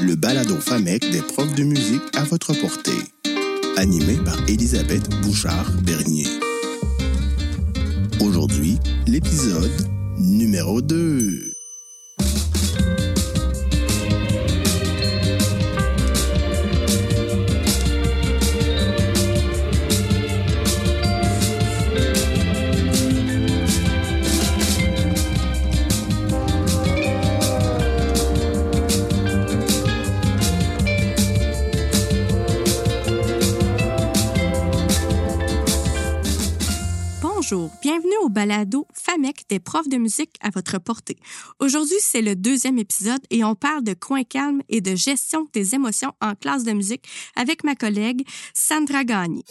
le balado FAMEC des profs de musique à votre portée. Animé par Elisabeth Bouchard-Bernier. Aujourd'hui, l'épisode numéro 2. Balado FAMEC des profs de musique à votre portée. Aujourd'hui, c'est le deuxième épisode et on parle de coin calme et de gestion des émotions en classe de musique avec ma collègue Sandra Gagné.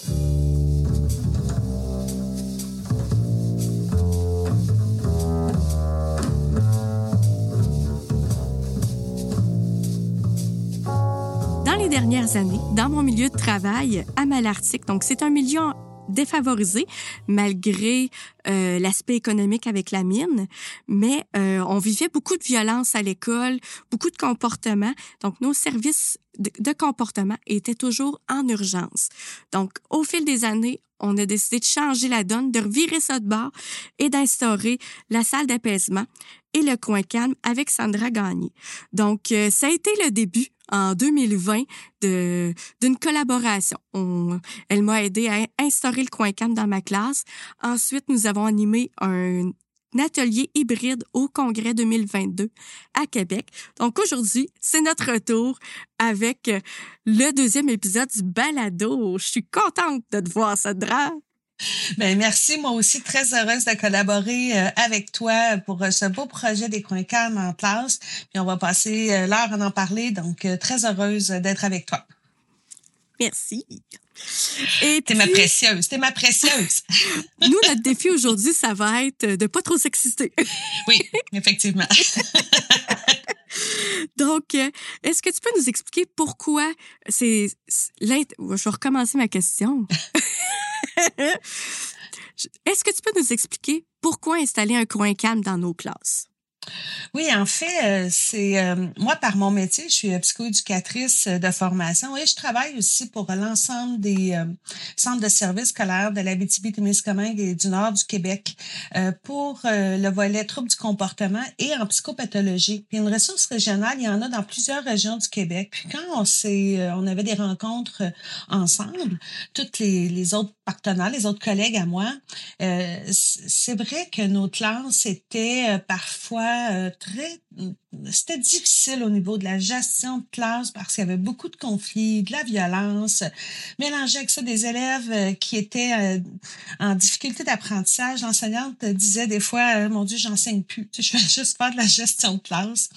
Dans les dernières années, dans mon milieu de travail à Malartic, donc c'est un milieu défavorisé malgré euh, l'aspect économique avec la mine, mais euh, on vivait beaucoup de violence à l'école, beaucoup de comportements. Donc nos services de, de, comportement étaient toujours en urgence. Donc au fil des années, on a décidé de changer la donne, de revirer ça de bord et d'instaurer la salle d'apaisement et le coin calme avec Sandra Gagné. Donc euh, ça a été le début en 2020 de d'une collaboration. On, elle m'a aidé à instaurer le coin calme dans ma classe. Ensuite, nous avons animé un atelier hybride au congrès 2022 à Québec. Donc aujourd'hui, c'est notre retour avec le deuxième épisode du balado. Je suis contente de te voir, Sandra. Ben merci, moi aussi très heureuse de collaborer euh, avec toi pour euh, ce beau projet des coins calmes en classe. Puis on va passer euh, l'heure à en parler, donc très heureuse d'être avec toi. Merci. Et t'es ma précieuse, t'es ma précieuse. nous, notre défi aujourd'hui, ça va être de pas trop s'exister. oui, effectivement. Donc, est-ce que tu peux nous expliquer pourquoi c'est... Je vais recommencer ma question. Est-ce que tu peux nous expliquer pourquoi installer un coin calme dans nos classes? Oui, en fait, euh, c'est euh, moi par mon métier, je suis psychoéducatrice de formation et je travaille aussi pour l'ensemble des euh, centres de services scolaires de l'Abitibi-Témiscamingue et du nord du Québec pour le volet troubles du comportement et en psychopathologie. Puis une ressource régionale, il y en a dans plusieurs régions du Québec. Puis quand on s'est, on avait des rencontres ensemble, toutes les, les autres partenaires, les autres collègues à moi, c'est vrai que nos classes étaient parfois euh, très c'était difficile au niveau de la gestion de classe parce qu'il y avait beaucoup de conflits, de la violence, mélangé avec ça des élèves euh, qui étaient euh, en difficulté d'apprentissage. L'enseignante disait des fois, mon Dieu, j'enseigne plus, je fais juste faire de la gestion de classe.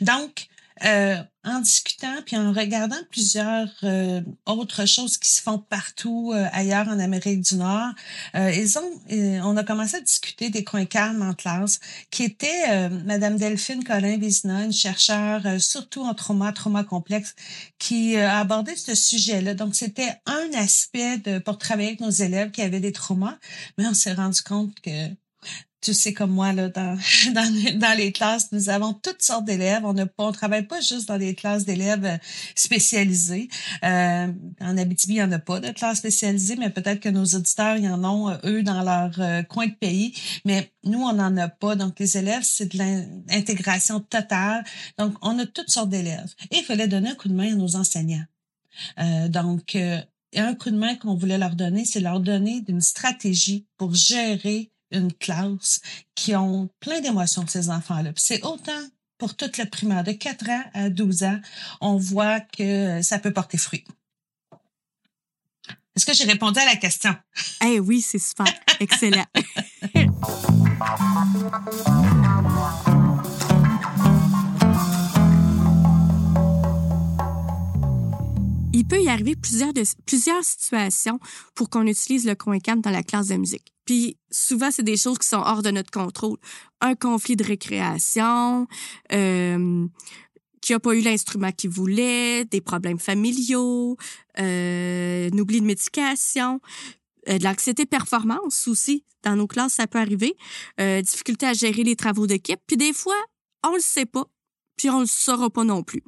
Donc, euh, en discutant puis en regardant plusieurs euh, autres choses qui se font partout euh, ailleurs en Amérique du Nord, ils ont, on a commencé à discuter des coins calmes en classe, qui était Madame Delphine Colin Vizina, une chercheure surtout en trauma, trauma complexe, qui a abordé ce sujet-là. Donc c'était un aspect de, pour travailler avec nos élèves qui avaient des traumas, mais on s'est rendu compte que tu sais comme moi là dans, dans, dans les classes nous avons toutes sortes d'élèves. On ne on travaille pas juste dans des classes d'élèves euh, spécialisées euh, en Abitibi il y en a pas de classes spécialisées mais peut-être que nos auditeurs y en ont euh, eux dans leur euh, coin de pays. Mais nous on n'en a pas. Donc les élèves c'est de l'intégration totale. Donc on a toutes sortes d'élèves. Et il fallait donner un coup de main à nos enseignants. Euh, donc un coup de main qu'on voulait leur donner c'est leur donner une stratégie pour gérer une classe qui ont plein d'émotions, ces enfants-là. C'est autant pour toute la primaire, de 4 ans à 12 ans, on voit que ça peut porter fruit. Est-ce que j'ai répondu à la question? Eh oui, c'est super. Excellent. Il peut y arriver plusieurs, de, plusieurs situations pour qu'on utilise le coin dans la classe de musique. Puis souvent, c'est des choses qui sont hors de notre contrôle. Un conflit de récréation, euh, qui n'a pas eu l'instrument qu'il voulait, des problèmes familiaux, euh, un oubli de médication, euh, de l'anxiété performance aussi. Dans nos classes, ça peut arriver. Euh, difficulté à gérer les travaux d'équipe. Puis des fois, on le sait pas. puis on le saura pas non plus.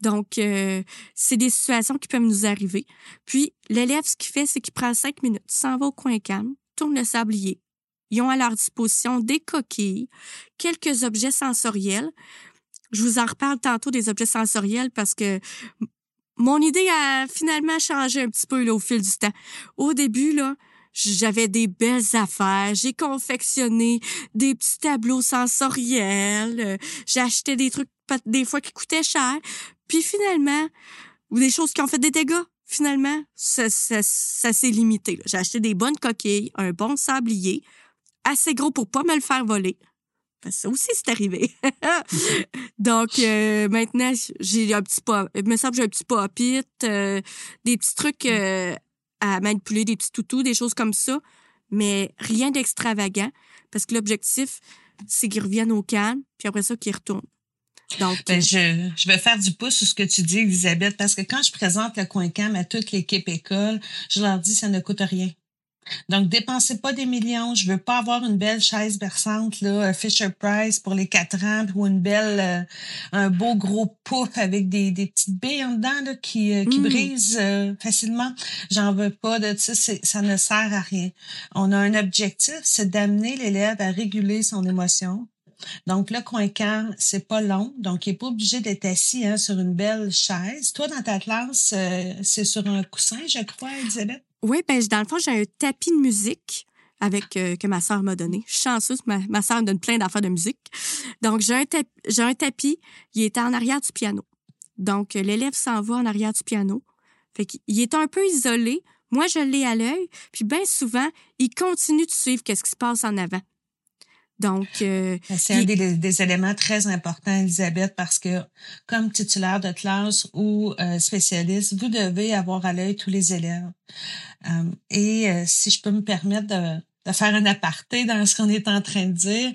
Donc, euh, c'est des situations qui peuvent nous arriver. Puis, l'élève, ce qu'il fait, c'est qu'il prend cinq minutes, s'en va au coin calme, tourne le sablier. Ils ont à leur disposition des coquilles, quelques objets sensoriels. Je vous en reparle tantôt des objets sensoriels parce que mon idée a finalement changé un petit peu là, au fil du temps. Au début, là, j'avais des belles affaires. J'ai confectionné des petits tableaux sensoriels. Euh, j'ai acheté des trucs des fois qui coûtaient cher. Puis finalement, ou des choses qui ont fait des dégâts, finalement, ça, ça, ça s'est limité. J'ai acheté des bonnes coquilles, un bon sablier, assez gros pour pas me le faire voler. ça aussi, c'est arrivé. Donc, euh, maintenant, j'ai un petit pop, il me semble que j'ai un petit pop-it, euh, des petits trucs euh, à manipuler, des petits toutous, des choses comme ça, mais rien d'extravagant, parce que l'objectif, c'est qu'ils reviennent au calme, puis après ça, qu'ils retournent. Donc, ben, je, je vais faire du pouce sur ce que tu dis, Elisabeth, parce que quand je présente le coin cam à toute l'équipe école, je leur dis ça ne coûte rien. Donc, dépensez pas des millions. Je veux pas avoir une belle chaise berçante, là, Fisher Price pour les quatre ans, ou une belle, euh, un beau gros pouf avec des, des petites billes en dedans, là, qui, euh, qui mm. brisent euh, facilement. J'en veux pas de ça. Ça ne sert à rien. On a un objectif, c'est d'amener l'élève à réguler son émotion, donc, le coin cam, c'est pas long. Donc, il n'est pas obligé d'être assis hein, sur une belle chaise. Toi, dans ta classe, euh, c'est sur un coussin, je crois, Elisabeth? Oui, ben, dans le fond, j'ai un tapis de musique avec euh, que ma sœur m'a donné. Je suis chanceuse, ma, ma sœur me donne plein d'affaires de musique. Donc, j'ai un, tapis, il est en arrière du piano. Donc, l'élève s'en va en arrière du piano. Fait qu'il est un peu isolé. Moi, je l'ai à l'œil. Puis, bien souvent, il continue de suivre qu'est-ce qui se passe en avant. Donc, euh, ben, c'est un des, éléments très importants, Elisabeth, parce que comme titulaire de classe ou euh, spécialiste, vous devez avoir à l'œil tous les élèves. Euh, et si je peux me permettre de, de, faire un aparté dans ce qu'on est en train de dire,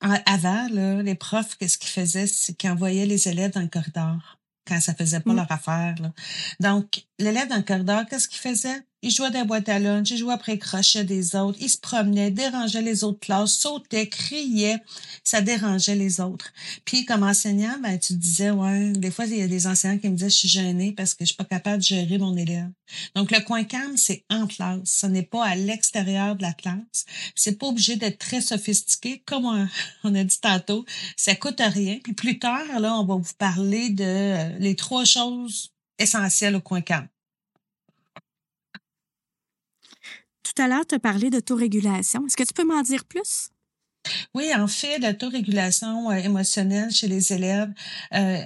avant, là, les profs, qu'est-ce qu'ils faisaient, c'est qu'ils envoyaient les élèves dans le corridor quand ça faisait pas mm. leur affaire. Là. Donc, l'élève dans le corridor, qu'est-ce qu'il faisait? Il jouait des boîtes à lunch, il jouait après crochet des autres, il se promenait, dérangeait les autres classes, sautait, criait, ça dérangeait les autres. Puis comme enseignant, ben tu disais ouais, des fois il y a des enseignants qui me disaient je suis gênée parce que je suis pas capable de gérer mon élève. Donc le coin calme c'est en classe, ce n'est pas à l'extérieur de la classe. C'est pas obligé d'être très sophistiqué comme on, a dit tantôt, ça coûte rien. Puis plus tard là, on va vous parler de euh, les trois choses essentielles au coin calme. Tout à l'heure, tu as parlé d'autorégulation. Est-ce que tu peux m'en dire plus? Oui, en fait, l'autorégulation euh, émotionnelle chez les élèves, euh,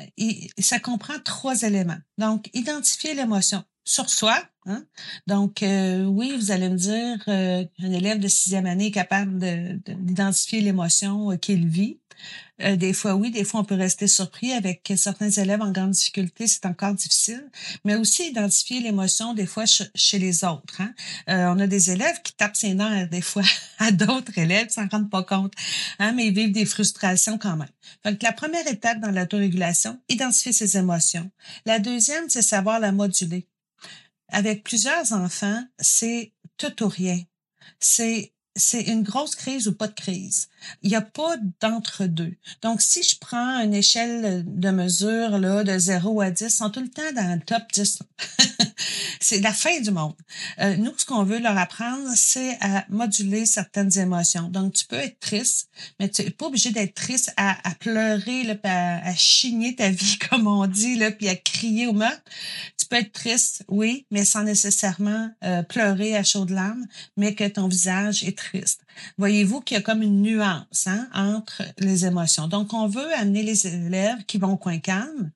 ça comprend trois éléments. Donc, identifier l'émotion sur soi. Hein? Donc, euh, oui, vous allez me dire, un élève de sixième année est capable d'identifier l'émotion qu'il vit. Euh, des fois, oui, des fois, on peut rester surpris. Avec certains élèves en grande difficulté, c'est encore difficile. Mais aussi identifier l'émotion, des fois, chez les autres. Hein. Euh, on a des élèves qui tapent ses nerfs, des fois, à d'autres élèves, s'en rendent pas compte. Hein, mais ils vivent des frustrations quand même. Donc, la première étape dans l'autorégulation, identifier ses émotions. La deuxième, c'est savoir la moduler. Avec plusieurs enfants, c'est tout ou rien. C'est c'est une grosse crise ou pas de crise. Il n'y a pas d'entre-deux. Donc, si je prends une échelle de mesure là, de 0 à 10, ils sont tout le temps dans le top 10. c'est la fin du monde. Euh, nous, ce qu'on veut leur apprendre, c'est à moduler certaines émotions. Donc, tu peux être triste, mais tu n'es pas obligé d'être triste à, pleurer, là, à, à, chigner ta vie, comme on dit, là, puis à crier au meurtre. Tu peux être triste, oui, mais sans nécessairement euh, pleurer à chaudes larmes, mais que ton visage est triste. Voyez-vous qu'il y a comme une nuance hein, entre les émotions. Donc, on veut amener les élèves qui vont au coin calme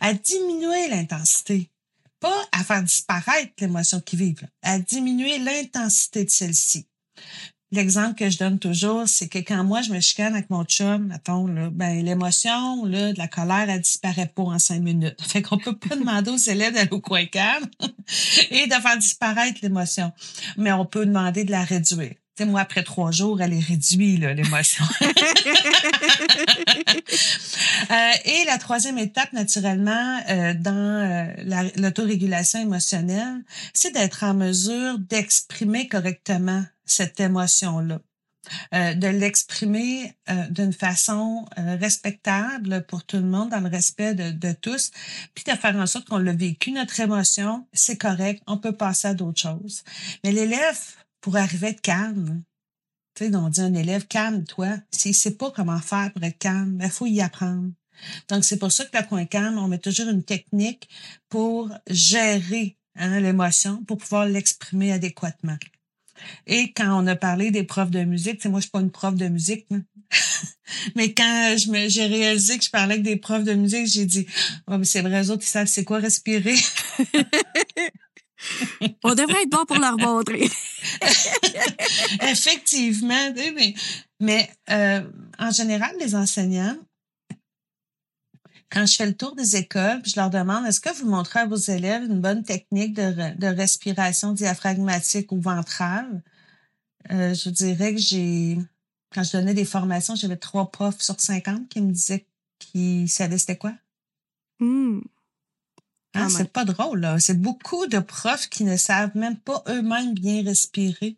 à diminuer l'intensité, pas à faire disparaître l'émotion qu'ils vivent, à diminuer l'intensité de celle-ci. L'exemple que je donne toujours, c'est que quand moi je me chicane avec mon chum, attends, là, ben l'émotion, là, de la colère, elle disparaît pas en cinq minutes. Fait qu'on peut pas demander aux élèves d'aller au coin calme et de faire disparaître l'émotion. Mais on peut demander de la réduire moi, après trois jours, elle est réduite, l'émotion. Euh, et la troisième étape, naturellement, euh, dans euh, l'autorégulation émotionnelle, c'est d'être en mesure d'exprimer correctement cette émotion-là. euh, de l'exprimer euh, d'une façon euh, respectable pour tout le monde, dans le respect de, de tous, puis de faire en sorte qu'on l'a vécu, notre émotion, c'est correct, on peut passer à d'autres choses. Mais l'élève, pour arriver à être calme, tu sais, on dit un élève, calme-toi. S'il sait pas comment faire pour être calme, il ben, faut y apprendre. Donc, c'est pour ça que la coin calme, on met toujours une technique pour gérer hein, l'émotion, pour pouvoir l'exprimer adéquatement. Et quand on a parlé des profs de musique, moi, je suis pas une prof de musique, mais quand j'ai réalisé que je parlais avec des profs de musique, j'ai dit, oh, c'est vrai, eux autres, ils savent c'est quoi respirer. on devrait être bon pour leur montrer. Effectivement, mais, mais euh, en général, les enseignants, quand je fais le tour des écoles, puis je leur demande, est-ce que vous montrez à vos élèves une bonne technique de, de respiration diaphragmatique ou ventrale? Euh, je dirais que j'ai, quand je donnais des formations, j'avais trois profs sur 50 qui me disaient qu'ils savaient c'était quoi. Hmm. Hein, c'est pas drôle, là. C'est beaucoup de profs qui ne savent même pas eux-mêmes bien respirer.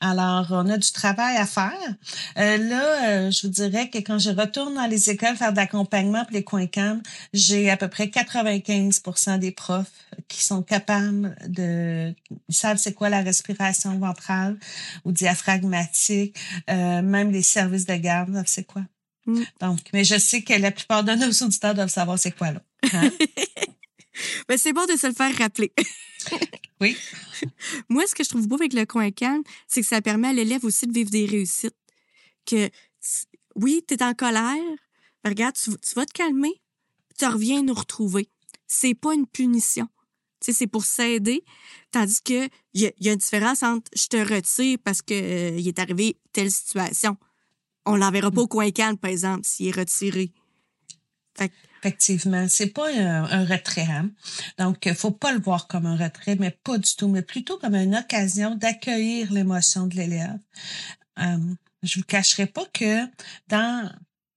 Alors, on a du travail à faire. Euh, là, euh, je vous dirais que quand je retourne dans les écoles faire de l'accompagnement pour les coins cam, j'ai à peu près 95% des profs qui sont capables de... Ils savent c'est quoi la respiration ventrale ou diaphragmatique. Euh, même les services de garde c'est quoi. Mm. Donc, mais je sais que la plupart de nos auditeurs doivent savoir c'est quoi là. Hein? Ben, c'est bon de se le faire rappeler. oui. Moi, ce que je trouve beau avec le coin calme, c'est que ça permet à l'élève aussi de vivre des réussites. Que, oui, tu es en colère, regarde, tu, vas te calmer, tu reviens nous retrouver. C'est pas une punition. Tu sais, c'est pour s'aider. Tandis que il y, a une différence entre je te retire parce que euh, il est arrivé telle situation. On l'enverra pas au coin calme, par exemple, s'il est retiré. Effectivement, c'est pas un, retrait. Hein? Donc, il faut pas le voir comme un retrait, mais pas du tout, mais plutôt comme une occasion d'accueillir l'émotion de l'élève. Euh, je vous cacherai pas que dans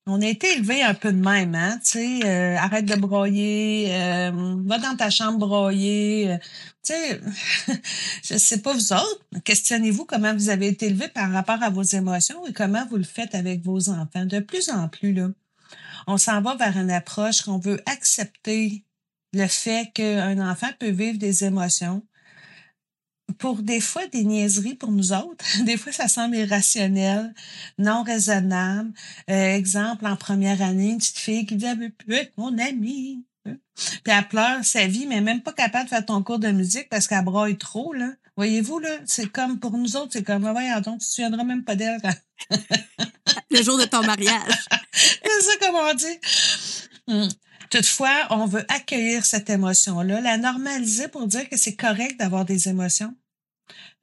on a été élevé un peu de même, hein, tu sais, euh, arrête de broyer, euh, va dans ta chambre broyer, euh, tu sais, je sais pas vous autres, questionnez-vous comment vous avez été élevé par rapport à vos émotions et comment vous le faites avec vos enfants. De plus en plus, là, on s'en va vers une approche qu'on veut accepter le fait qu'un enfant peut vivre des émotions. Pour des fois des niaiseries pour nous autres, des fois ça semble irrationnel, non raisonnable. Euh, exemple, en première année, une petite fille qui dit ah, « plus être mon amie ». Puis elle pleure sa vie, mais même pas capable de faire ton cours de musique parce qu'elle broye trop, là. Voyez-vous, là, c'est comme pour nous autres, c'est comme, ah ouais, donc tu te souviendras même pas d'elle. Le jour de ton mariage. c'est ça comme on dit. Hmm. Toutefois, on veut accueillir cette émotion-là, la normaliser pour dire que c'est correct d'avoir des émotions.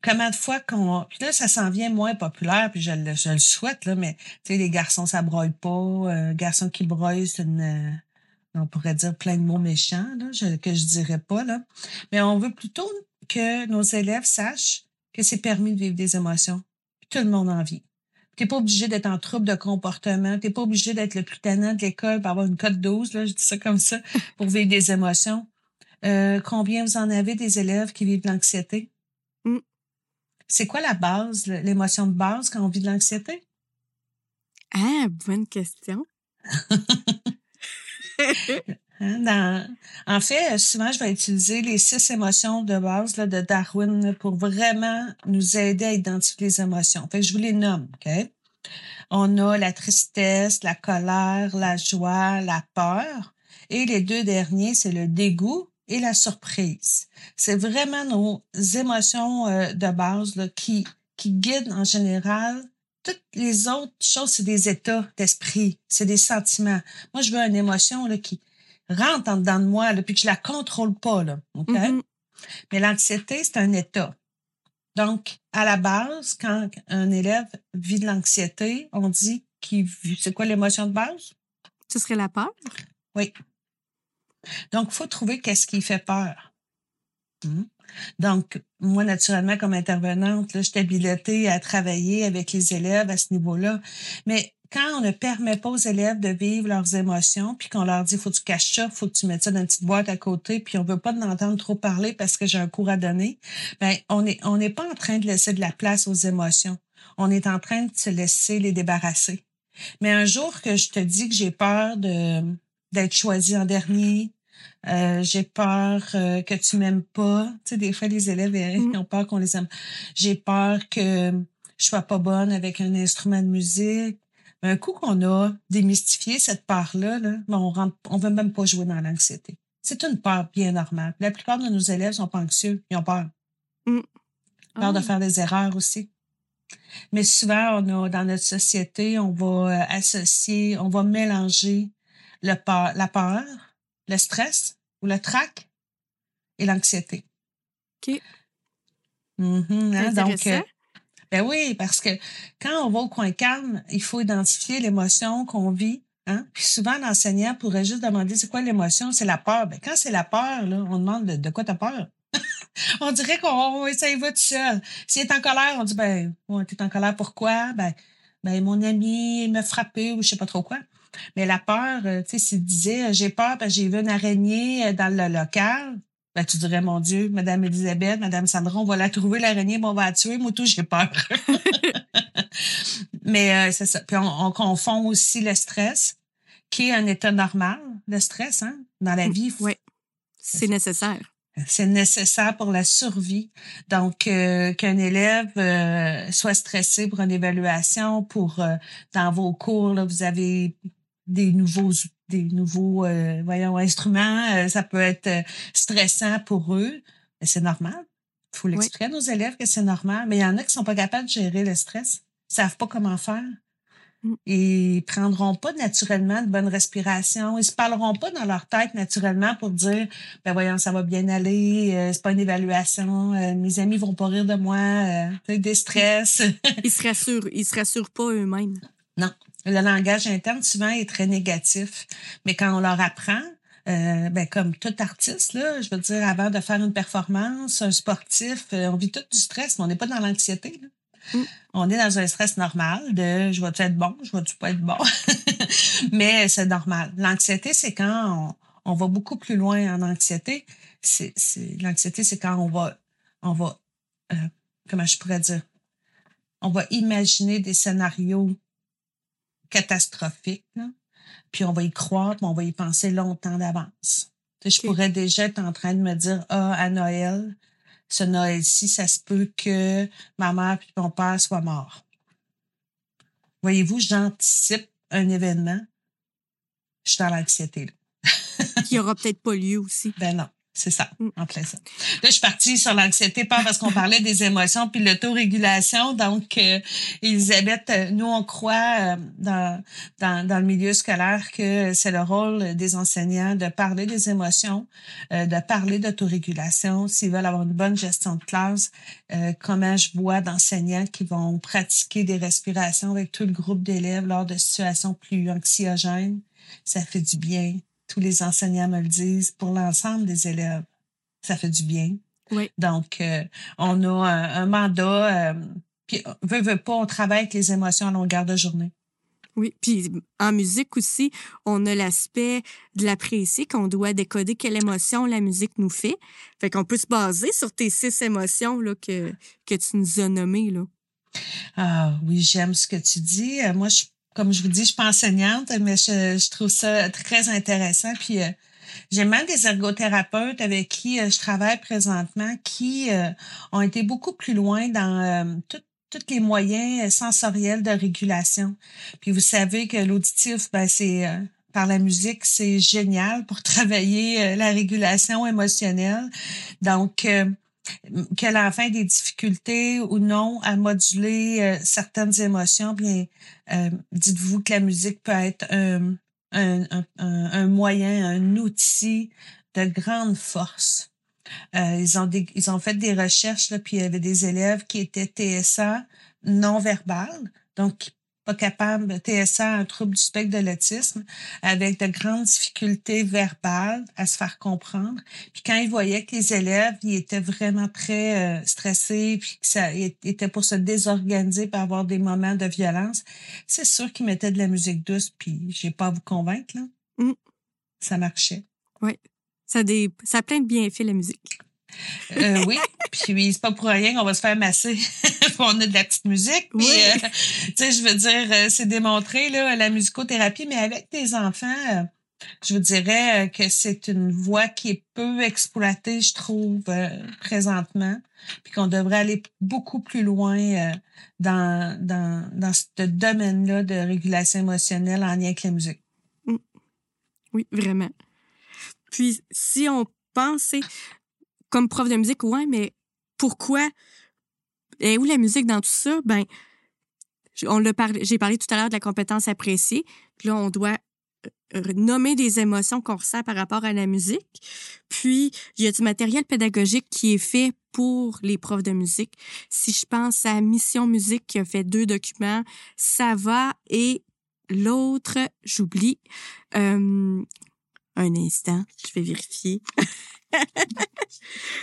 Comment de fois qu'on... Puis là, ça s'en vient moins populaire, puis je le, je le souhaite, là, mais tu sais, les garçons, ça broye pas. Un garçon qui broye, c'est une... On pourrait dire plein de mots méchants, là, que je dirais pas, là. Mais on veut plutôt que nos élèves sachent que c'est permis de vivre des émotions. Tout le monde en vit. T'es pas obligé d'être en trouble de comportement. T'es pas obligé d'être le plus tannant de l'école pour avoir une cote 12, là, je dis ça comme ça, pour vivre des émotions. Euh, combien vous en avez des élèves qui vivent de l'anxiété? Mm. C'est quoi la base, l'émotion de base quand on vit de l'anxiété? Ah, bonne question. Hein, en fait, souvent, je vais utiliser les six émotions de base là, de Darwin pour vraiment nous aider à identifier les émotions. Fait que je vous les nomme, OK? On a la tristesse, la colère, la joie, la peur. Et les deux derniers, c'est le dégoût et la surprise. C'est vraiment nos émotions euh, de base là, qui, qui guident en général toutes les autres choses, c'est des états d'esprit, c'est des sentiments. Moi, je veux une émotion là, qui, rentre en dedans de moi, là, puis que je la contrôle pas. Là, OK? Mm-hmm. Mais l'anxiété, c'est un état. Donc, à la base, quand un élève vit de l'anxiété, on dit qu'il c'est quoi l'émotion de base? Ce serait la peur? Oui. Donc, il faut trouver qu'est-ce qui fait peur. Hmm? Donc, moi, naturellement, comme intervenante, suis habilitée à travailler avec les élèves à ce niveau-là. Mais quand on ne permet pas aux élèves de vivre leurs émotions, puis qu'on leur dit faut que tu caches ça, faut que tu mettes ça dans une petite boîte à côté, puis on veut pas entendre trop parler parce que j'ai un cours à donner, ben on est on n'est pas en train de laisser de la place aux émotions. on est en train de se laisser les débarrasser. Mais un jour que je te dis que j'ai peur de d'être choisi en dernier, euh, j'ai peur euh, que tu m'aimes pas. Tu sais, des fois, les élèves ils ont peur qu'on les aime. J'ai peur que je sois pas bonne avec un instrument de musique. Un coup qu'on a démystifié cette peur-là, là, ben, on ne on veut même pas jouer dans l'anxiété. C'est une peur bien normale. La plupart de nos élèves sont pas anxieux. Ils ont peur. Mm. Peur de ah. faire des erreurs aussi. Mais souvent, on a, dans notre société, on va euh, associer, on va mélanger le peur, la peur, le stress ou le trac et l'anxiété. OK. Mm-hmm, hein, donc, euh, ben oui, parce que quand on va au coin calme, il faut identifier l'émotion qu'on vit. Hein? Puis souvent, l'enseignant pourrait juste demander c'est quoi l'émotion? C'est la peur. Ben, quand c'est la peur, on demande de, quoi tu peur? on dirait qu'on y va tout seul. S'il est en colère, on dit ben, ouais, t'es en colère pourquoi? Ben, ben, mon ami m'a frappé ou je sais pas trop quoi. Mais la peur, euh, tu sais, s'il disait j'ai peur parce que j'ai vu une araignée euh, dans le local, ben, tu dirais, mon Dieu, Madame Elisabeth, Madame Sandra, on va la trouver, l'araignée, bon, on va la tuer. Moi, tout, j'ai peur. Mais euh, c'est ça. Puis on, confond aussi le stress, qui est un état normal, le stress, hein, dans la vie. Oui, c'est nécessaire. C'est nécessaire pour la survie. Donc, euh, qu'un élève euh, soit stressé pour une évaluation, pour dans vos cours, là, vous avez des nouveaux des nouveaux euh, voyons instruments, euh, ça peut être euh, stressant pour eux, mais c'est normal. Il faut l'expliquer à nos élèves que c'est normal, mais il y en a qui sont pas capables de gérer le stress, ils savent pas comment faire. Mm. Ils prendront pas naturellement de bonne respiration. Ils se parleront pas dans leur tête naturellement pour dire, ben voyons, ça va bien aller, c'est pas une évaluation, mes amis vont pas rire de moi, des stress. ils se rassurent, ils se rassurent pas eux-mêmes. Non, le langage interne, souvent, est très négatif. Mais quand on leur apprend, euh, ben, comme tout artiste, là, je veux dire, avant de faire une performance, un sportif, euh, on vit tout du stress, mais on n'est pas dans l'anxiété. Mm. On est dans un stress normal de je vais-tu être bon, je vais-tu pas être bon. mais c'est normal. L'anxiété, c'est quand on, va beaucoup plus loin en anxiété. C'est, l'anxiété, c'est quand on va, on va, euh, comment je pourrais dire, on va imaginer des scénarios catastrophique, puis on va y croire, puis on va y penser longtemps d'avance. Je pourrais déjà être en train de me dire, ah, à Noël, ce Noël-ci, ça se peut que ma mère puis mon père soient morts. Voyez-vous, j'anticipe un événement. Je suis dans l'anxiété. Qui aura peut-être pas lieu aussi. Ben non. C'est ça, mm. en plein ça. Là, je suis partie sur l'anxiété, pas parce qu'on parlait des émotions puis l'autorégulation. Donc, euh, Elisabeth, euh, nous, on croit euh, dans, dans, dans, le milieu scolaire que c'est le rôle des enseignants de parler des émotions, de parler d'autorégulation. S'ils veulent avoir une bonne gestion de classe, comment je vois d'enseignants qui vont pratiquer des respirations avec tout le groupe d'élèves lors de situations plus anxiogènes. Ça fait du bien tous les enseignants me le disent, pour l'ensemble des élèves, ça fait du bien. Oui. Donc, euh, on a un, mandat, euh, puis veut, veut pas, on travaille avec les émotions à longueur de journée. Oui, puis en musique aussi, on a l'aspect de l'apprécier, qu'on doit décoder quelle émotion la musique nous fait. Fait qu'on peut se baser sur tes six émotions là, que, que tu nous as nommées. Là. Ah oui, j'aime ce que tu dis. Euh, moi, je comme je vous dis, je suis pas enseignante, mais je, trouve ça très intéressant. Puis euh, j'ai même des ergothérapeutes avec qui euh, je travaille présentement qui euh, ont été beaucoup plus loin dans tous les moyens sensoriels de régulation. Puis vous savez que l'auditif, ben, c'est par la musique, c'est génial pour travailler la régulation émotionnelle. Donc, que l'enfant ait des difficultés ou non à moduler euh, certaines émotions, bien, euh, dites-vous que la musique peut être un, un, un, moyen, un outil de grande force. Euh, ils, ont ils ont fait des recherches, là, puis il y avait des élèves qui étaient TSA non verbal, donc pas capable, TSA, un trouble du spectre de l'autisme, avec de grandes difficultés verbales à se faire comprendre. Puis quand il voyait que les élèves, ils étaient vraiment très euh, stressés, puis que ça était pour se désorganiser, pour avoir des moments de violence, c'est sûr qu'ils mettaient de la musique douce, puis j'ai pas à vous convaincre, là. Mm. Ça marchait. Oui. Ça, des, ça a plein de bienfaits, la musique. Euh, oui, puis c'est pas pour rien qu'on va se faire masser on a de la petite musique. Puis, Oui. euh, tu sais, je veux dire, euh, c'est démontré, là, la musicothérapie, mais avec des enfants, euh, je vous dirais que c'est une voie qui est peu exploitée, je trouve, euh, présentement. Puis qu'on devrait aller beaucoup plus loin euh, dans, dans, dans ce domaine-là de régulation émotionnelle en lien avec la musique. Oui, vraiment. Puis, si on pensait comme prof de musique, ouais, mais pourquoi et où la musique dans tout ça? Ben, on l'a parlé, j'ai parlé tout à l'heure de la compétence appréciée. Là, on doit euh, nommer des émotions qu'on ressent par rapport à la musique. Puis, il y a du matériel pédagogique qui est fait pour les profs de musique. Si je pense à Mission Musique qui a fait deux documents, ça va et l'autre, j'oublie. Euh, un instant, je vais vérifier.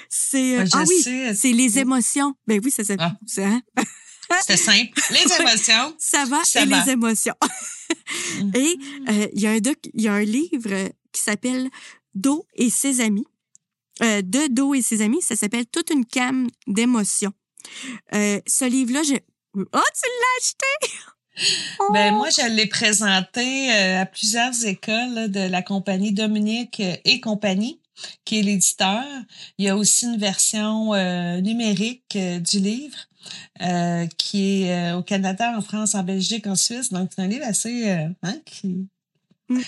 c'est euh, je ah oui, c'est les émotions. Ben oui, ça s'appelle Ah. ça. hein? C'était simple. Les émotions. Ça va Ça et va. les émotions. et euh, il y a un doc, y a un livre qui s'appelle Do et ses amis. Euh, de Do et ses amis, ça s'appelle Toute une gamme d'émotions. Euh, ce livre-là, j'ai Oh, tu l'as acheté Oh! Ben moi, je l'ai présenté euh, à plusieurs écoles de la compagnie Dominique euh, et compagnie, qui est l'éditeur. Il y a aussi une version euh, numérique euh, du livre euh, qui est au Canada, en France, en Belgique, en Suisse. Donc, c'est un livre assez... hein, qui... Mm.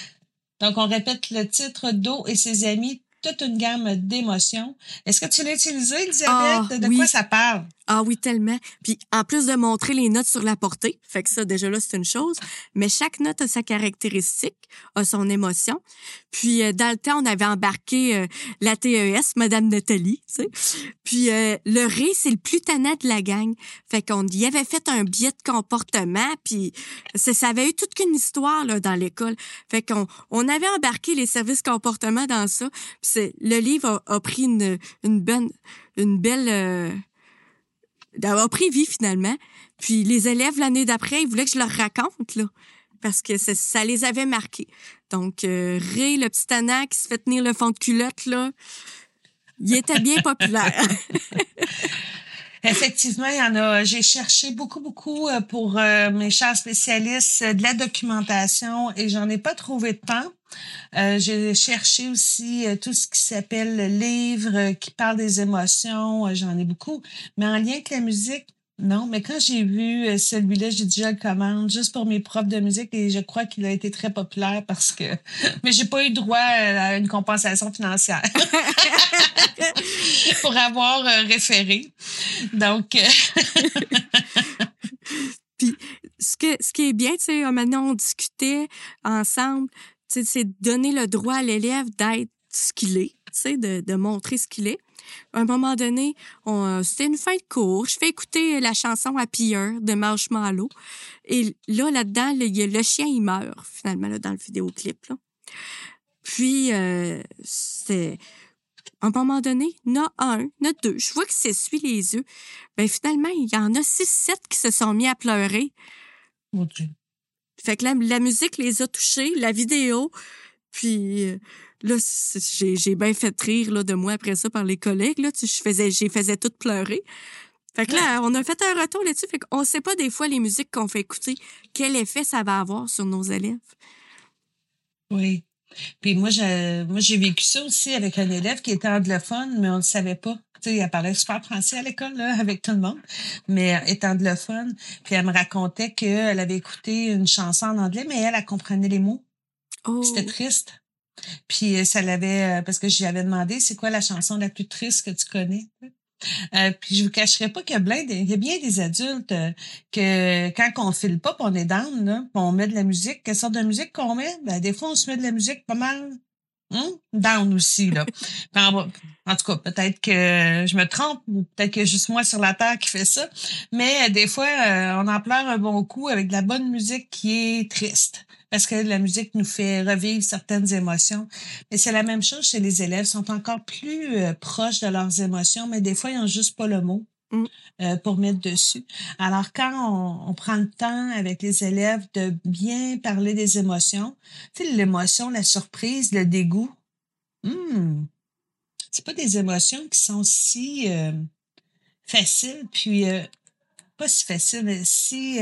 Donc, on répète le titre d'eau et ses amis, toute une gamme d'émotions. Est-ce que tu l'as utilisé, Elisabeth? Ah, de oui. quoi ça parle? Ah oui, tellement. Puis en plus de montrer les notes sur la portée, fait que ça déjà là c'est une chose, mais chaque note a sa caractéristique, a son émotion. Puis euh, dans le temps, on avait embarqué euh, la TES, Madame Nathalie, tu sais. Puis euh, le ré, c'est le plus tannant de la gang. Fait qu'on y avait fait un biais de comportement, puis ça, ça avait eu toute qu'une histoire là dans l'école. Fait qu'on on avait embarqué les services comportement dans ça. Puis le livre a, a pris une une bonne une belle pris vie finalement. Puis les élèves l'année d'après, ils voulaient que je leur raconte là parce que ça, ça les avait marqués. Donc euh, Ray, le petit tannant qui se fait tenir le fond de culotte là, il était bien populaire. Effectivement, il y en a. J'ai cherché beaucoup, beaucoup euh, pour euh, mes chers spécialistes euh, de la documentation et j'en ai pas trouvé de temps. Euh, j'ai cherché aussi euh, tout ce qui s'appelle le livre euh, qui parle des émotions. J'en ai beaucoup. Mais en lien avec la musique, non. Mais quand j'ai vu celui-là, j'ai dit je le commande juste pour mes profs de musique et je crois qu'il a été très populaire parce que. Mais j'ai pas eu droit à une compensation financière pour avoir référé. Donc, euh, ce que ce qui est bien, tu sais, maintenant on discutait ensemble, c'est donner le droit à l'élève d'être ce qu'il est, de, de montrer ce qu'il est. À un moment donné, on, euh, c'était une fin de cours. Je fais écouter la chanson Hour de Marshmallow. Et là, là-dedans, le, le chien, il meurt, finalement, là, dans le vidéoclip. Là. Puis, euh, c'est... À un moment donné, il un, il deux. Je vois que s'essuie les yeux. Ben finalement, il y en a six, sept qui se sont mis à pleurer. Fait que la, la musique les a touchés, la vidéo. Puis euh, là, j'ai, bien fait rire là, de moi après ça par les collègues. Là, tu je faisais, j'ai faisais toutes pleurer. Fait que là, on a fait un retour là-dessus. Fait qu'on sait pas des fois les musiques qu'on fait écouter, quel effet ça va avoir sur nos élèves. Oui. Puis moi, je, moi, j'ai vécu ça aussi avec un élève qui était anglophone, mais on ne le savait pas. Tu sais, elle parlait super français à l'école, là, avec tout le monde, mais elle est anglophone. Puis elle me racontait qu'elle avait écouté une chanson en anglais, mais elle, elle comprenait les mots. Oh, C'était triste. Puis euh, ça l'avait, euh, parce que j'y avais demandé, c'est quoi la chanson la plus triste que tu connais? Euh, puis je vous cacherai pas qu'il y a, plein de- il y a bien des adultes euh, que quand on file pas, on est down, là, on met de la musique, quelle sorte de musique qu'on met? Ben, des fois, on se met de la musique pas mal down aussi. Là. En tout cas, peut-être que je me trompe, ou peut-être que juste moi sur la Terre qui fait ça, mais euh, des fois, euh, on en pleure un bon coup avec de la bonne musique qui est triste. Parce que la musique nous fait revivre certaines émotions. Mais c'est la même chose chez les élèves. Ils sont encore plus euh, proches de leurs émotions, mais des fois, ils n'ont juste pas le mot Mm. euh, pour mettre dessus. Alors, quand on, prend le temps avec les élèves de bien parler des émotions, tu sais, l'émotion, la surprise, le dégoût, hmm, c'est pas des émotions qui sont si euh, faciles. Puis, euh, pas si facile, mais si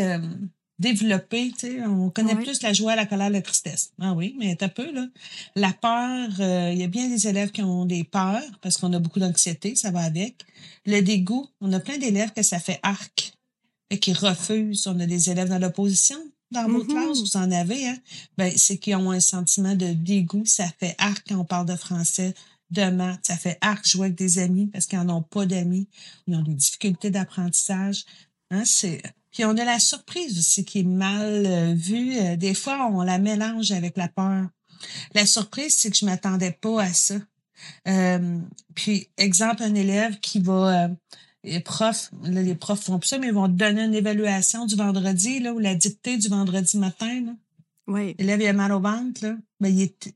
euh, développé, tu sais, on connaît plus la joie, la colère, la tristesse. Ah oui, mais un peu, là. La peur, euh, il y a bien des élèves qui ont des peurs parce qu'on a beaucoup d'anxiété, ça va avec. Le dégoût, on a plein d'élèves que ça fait arc et qui refusent. On a des élèves dans l'opposition. Dans vos Mhm. classes, vous en avez, hein? Ben, c'est qu'ils ont un sentiment de dégoût. Ça fait arc quand on parle de français, de maths. Ça fait arc jouer avec des amis parce qu'ils n'en ont pas d'amis. Ils ont des difficultés d'apprentissage. Hein, c'est... Puis on a la surprise aussi qui est mal euh, vue. Euh, des fois, on la mélange avec la peur. La surprise, c'est que je m'attendais pas à ça. Euh, puis, exemple, un élève qui va... euh, les profs, là, les profs font plus ça, mais ils vont te donner une évaluation du vendredi, là, ou la dictée du vendredi matin. Là. Oui. L'élève, il a mal au ventre, là. Ben, il est,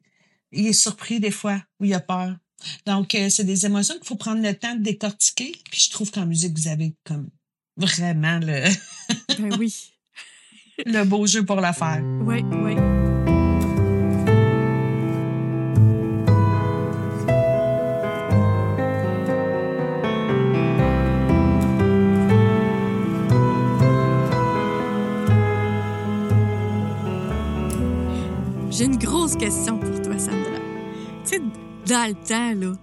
il est surpris des fois, ou il a peur. Donc, euh, c'est des émotions qu'il faut prendre le temps de décortiquer. Puis je trouve qu'en musique, vous avez comme vraiment le, Ben oui. le beau jeu pour le faire. Oui, oui. J'ai une grosse question pour toi, Sandra. Tu sais, dans le temps, là,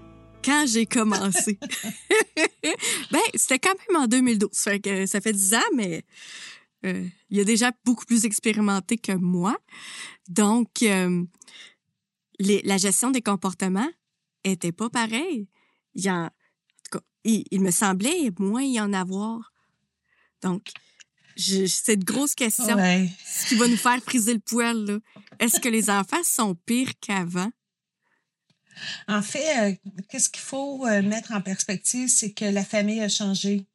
quand j'ai commencé, ben, c'était quand même en 2012. Fait que ça fait 10 ans, mais euh, il est déjà beaucoup plus expérimenté que moi. Donc, euh, les- la gestion des comportements était pas pareille. Il, y en, en tout cas, il, il me semblait moins y en avoir. Donc, c'est une grosse question. Ouais. Ce qui va nous faire friser le poil, là. Est-ce que les enfants sont pires qu'avant? En fait, euh, qu'est-ce qu'il faut euh, mettre en perspective, c'est que la famille a changé.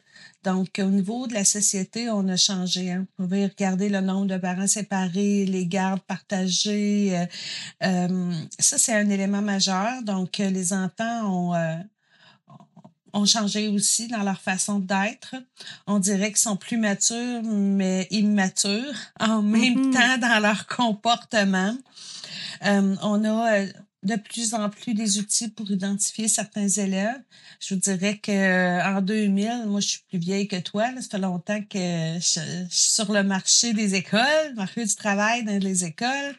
Donc, au niveau de la société, on a changé. Hein. Vous pouvez regarder le nombre de parents séparés, les gardes partagées. euh, euh, ça, c'est un élément majeur. Donc, les enfants ont, euh, ont changé aussi dans leur façon d'être. On dirait qu'ils sont plus matures, mais immatures en même Mhm. temps dans leur comportement. On a de plus en plus des outils pour identifier certains élèves. Je vous dirais que euh, en 2000, moi je suis plus vieille que toi, là, ça fait longtemps que je, suis sur le marché des écoles, marché du travail dans les écoles.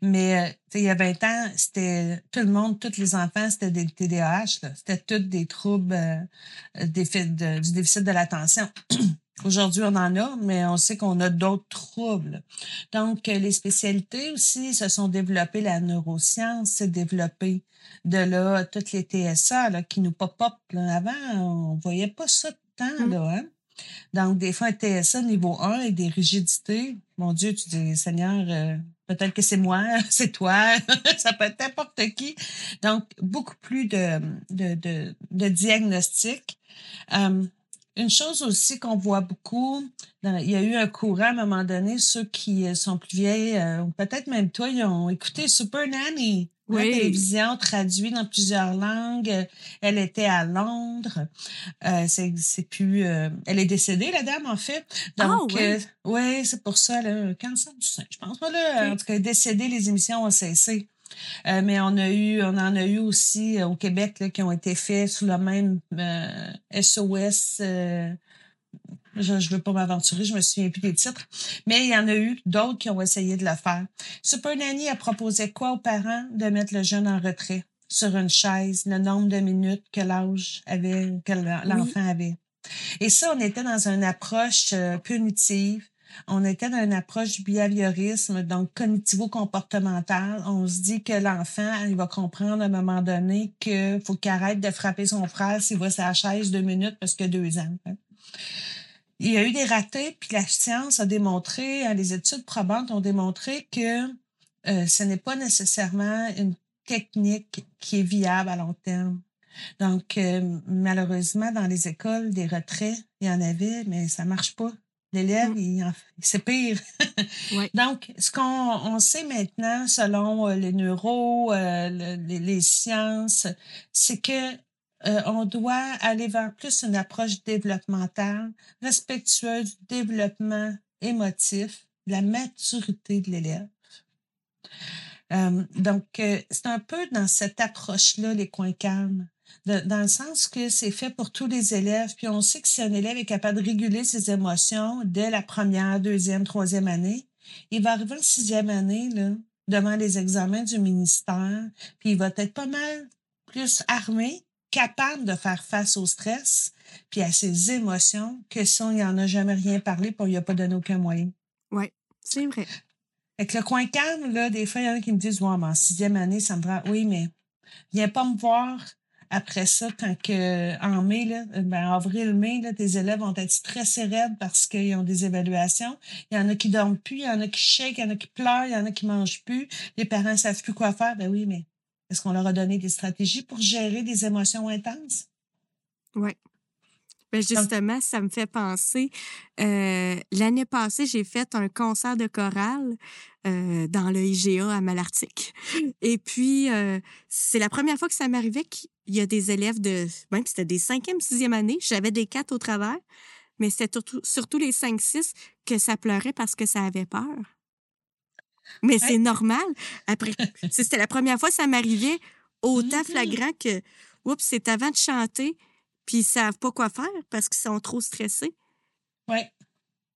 Mais euh, il y a 20 ans, c'était tout le monde, tous les enfants, c'était des TDAH, c'était tous des troubles euh, du déficit de l'attention. Aujourd'hui, on en a, mais on sait qu'on a d'autres troubles. Donc, euh, les spécialités aussi se sont développées. La neuroscience s'est développée. De là, toutes les TSA là, qui nous pop-up. Avant, on voyait pas ça tant. Mm. Là, hein? Donc, des fois, un TSA niveau 1 avec des rigidités. Mon Dieu, tu dis, Seigneur, euh, peut-être que c'est moi, c'est toi, ça peut être n'importe qui. Donc, beaucoup plus de, de, de, de diagnostics. Euh, une chose aussi qu'on voit beaucoup, il y a eu un courant à un moment donné, ceux qui euh, sont plus vieilles, euh, ou peut-être même toi, ils ont écouté Super Nanny. hein, Oui. télévision traduit dans plusieurs langues. Euh, Elle était à Londres. Euh, c'est, c'est plus. euh, elle est décédée, la dame, en fait. Donc, Ah, ouais. euh, ouais, c'est pour ça, là, un cancer du sein. Je pense pas là. Ok. En tout cas, décédée, les émissions ont cessé. Euh, mais on a eu, on en a eu aussi euh, au Québec là, qui ont été faits sous le même euh, SOS. euh, je ne veux pas m'aventurer, je me souviens plus des titres. Mais il y en a eu d'autres qui ont essayé de le faire. Super Nanny a proposé quoi aux parents? De mettre le jeune en retrait sur une chaise, le nombre de minutes que l'âge avait, que l'enfant avait? Et ça, on était dans une approche punitive. On était dans une approche du behaviorisme, donc cognitivo-comportemental. On se dit que l'enfant, il va comprendre à un moment donné qu'il faut qu'il arrête de frapper son frère s'il va sa chaise deux minutes parce a deux ans. hein. Il y a eu des ratés, puis la science a démontré, hein, les études probantes ont démontré que euh, ce n'est pas nécessairement une technique qui est viable à long terme. Donc, euh, malheureusement, dans les écoles, des retraits, il y en avait, mais ça marche pas. L'élève, c'est pire. Donc, ce qu'on on sait maintenant, selon euh, les neuros, euh, le- les, les sciences, c'est que euh, on doit aller vers plus une approche développementale, respectueuse du développement émotif, de la maturité de l'élève. Euh, donc, euh, c'est un peu dans cette approche-là, les coins calmes. Dans le sens que c'est fait pour tous les élèves. Puis on sait que si un élève est capable de réguler ses émotions dès la première, deuxième, troisième année, il va arriver en sixième année, là, devant les examens du ministère, puis il va être pas mal plus armé, capable de faire face au stress, puis à ses émotions, que si on n'y en a jamais rien parlé, puis on lui a pas donné aucun moyen. Oui, c'est vrai. Avec le coin calme, là, des fois, il y en a qui me disent, ouais, mais en sixième année, ça me prend, oui, mais viens pas me voir après ça, quand que, en mai, là, ben, avril-mai, là, tes élèves vont être stressés raides parce qu'ils ont des évaluations. Il y en a qui dorment plus, il y en a qui shake, il y en a qui pleurent, il y en a qui mangent plus. Les parents savent plus quoi faire. Ben oui, mais est-ce qu'on leur a donné des stratégies pour gérer des émotions intenses? Oui. Ben justement, ça me fait penser. Euh, L'année passée, j'ai fait un concert de chorale euh, dans le IGA à Malartic. Et puis, euh, c'est la première fois que ça m'arrivait qu'il y a des élèves de, même c'était des cinquième, sixième année, j'avais des quatre au travers, mais c'était surtout, surtout les cinq, six que ça pleurait parce que ça avait peur. Mais c'est normal. Après, c'était la première fois que ça m'arrivait autant mm-hmm. flagrant que, oups, c'est avant de chanter, puis ils savent pas quoi faire parce qu'ils sont trop stressés. Oui.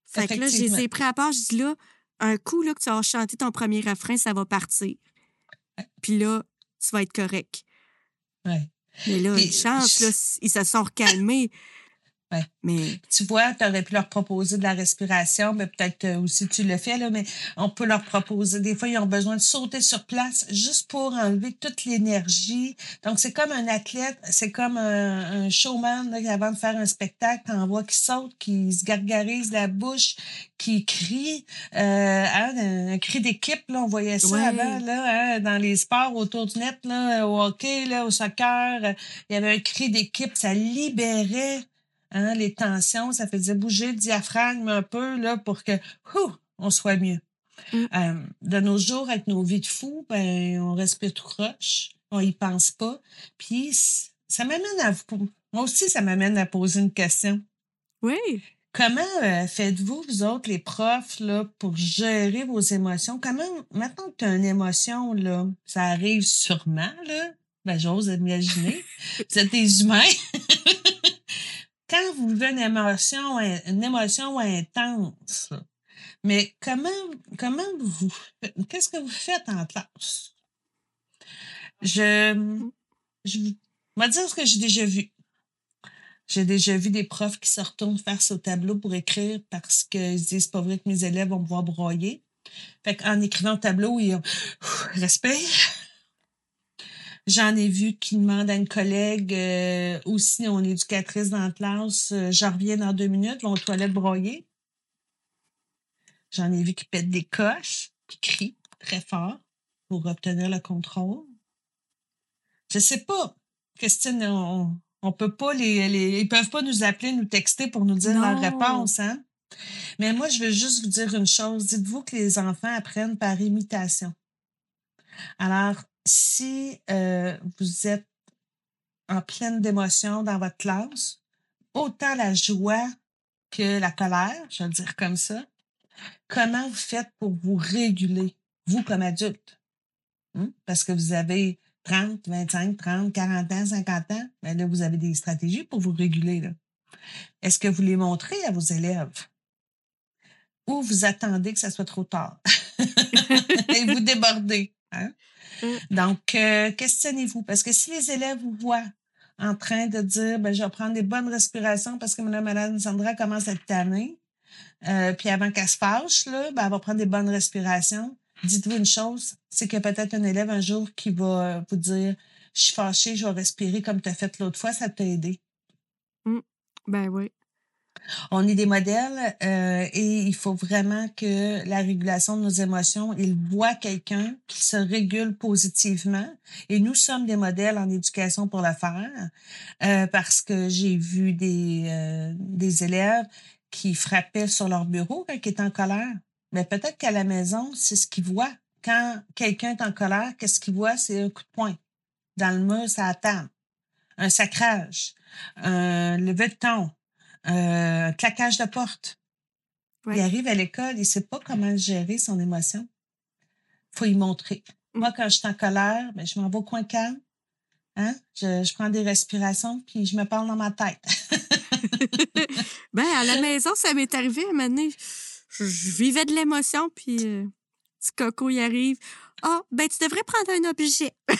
Fait que là, je les ai pris à part, je dis là, un coup là, que tu vas chanter ton premier refrain, ça va partir. Puis là, tu vas être correct. Ouais. Mais là, ils chantent, là, ils se sont recalmés. Ouais. Mais... Tu vois, tu aurais pu leur proposer de la respiration, mais peut-être euh, aussi tu le fais, là, mais on peut leur proposer. Des fois, ils ont besoin de sauter sur place juste pour enlever toute l'énergie. Donc, c'est comme un athlète, c'est comme un, showman là, avant de faire un spectacle, t'en vois qui saute, qui se gargarise la bouche, qui crie. Euh, hein, un, cri d'équipe, là, on voyait ça avant, là, hein, dans les sports autour du net, là, au hockey, là, au soccer. Il y avait un cri d'équipe, ça libérait Hein, les tensions, ça faisait bouger le diaphragme un peu là, pour que on soit mieux. Mm. Euh, de nos jours, avec nos vies de fous, ben, on respire tout croche, on y pense pas. Puis ça m'amène à vous. Moi aussi, ça m'amène à poser une question. Oui. Comment euh, faites-vous, vous autres, les profs, là, pour gérer vos émotions? Comment, maintenant que tu as une émotion, là, ça arrive sûrement, là. Ben, j'ose imaginer. vous êtes des humains. quand vous vivez une émotion, une émotion intense, mais comment, comment vous, qu'est-ce que vous faites en classe? Je, je vais dire ce que j'ai déjà vu. J'ai déjà vu des profs qui se retournent face au tableau pour écrire parce qu'ils se disent, pas vrai que mes élèves vont me voir broyer. Fait qu'en écrivant au tableau, ils respirent J'en ai vu qui demandent à une collègue, euh, aussi, on est éducatrice dans la classe, euh, je reviens dans deux minutes, vont aux toilettes broyer. J'en ai vu qui pètent des coches, qui crient très fort pour obtenir le contrôle. Je sais pas. Christine, on, on peut pas les, les, ils peuvent pas nous appeler, nous texter pour nous dire leur réponse, hein? Mais moi, je veux juste vous dire une chose. Dites-vous que les enfants apprennent par imitation. Alors, si euh, vous êtes en pleine d'émotion dans votre classe, autant la joie que la colère, je vais le dire comme ça, comment vous faites pour vous réguler, vous comme adulte? Hein? Parce que vous avez 30, 25, 30, 40 ans, 50 ans, ben là, vous avez des stratégies pour vous réguler. Est-ce que vous les montrez à vos élèves? Ou vous attendez que ça soit trop tard? Et vous débordez? Hein? Mm. Donc, euh, questionnez-vous, parce que si les élèves vous voient en train de dire, ben, je vais prendre des bonnes respirations parce que Mme Madame Sandra commence à être tannée, euh, puis avant qu'elle se fâche, là, ben, elle va prendre des bonnes respirations. Dites-vous une chose, c'est que peut-être un élève un jour qui va vous dire, je suis fâchée, je vais respirer comme tu as fait l'autre fois, ça t'a aidé. Mm. Ben oui. On est des modèles euh, et il faut vraiment que la régulation de nos émotions, il voit quelqu'un qui se régule positivement. Et nous sommes des modèles en éducation pour le faire euh, parce que j'ai vu des, euh, des élèves qui frappaient sur leur bureau quand ils étaient en colère. Mais peut-être qu'à la maison, c'est ce qu'ils voient. Quand quelqu'un est en colère, qu'est-ce qu'il voit? C'est un coup de poing. Dans le mur, ça attend. Un sacrage. Un lever de ton euh, claquage de porte. Il arrive à l'école, il sait pas comment gérer son émotion. faut y montrer. Moi, quand je suis en colère, ben, je m'en vais au coin calme. Hein? Je, je prends des respirations, puis je me parle dans ma tête. ben, à la maison, ça m'est arrivé à un moment donné. Je, je vivais de l'émotion, puis euh, petit coco y arrive. Ah, ben, tu devrais prendre un objet.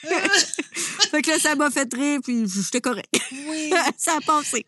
fait que là, ça m'a fait rire, puis j'étais correct. oui. ça a passé.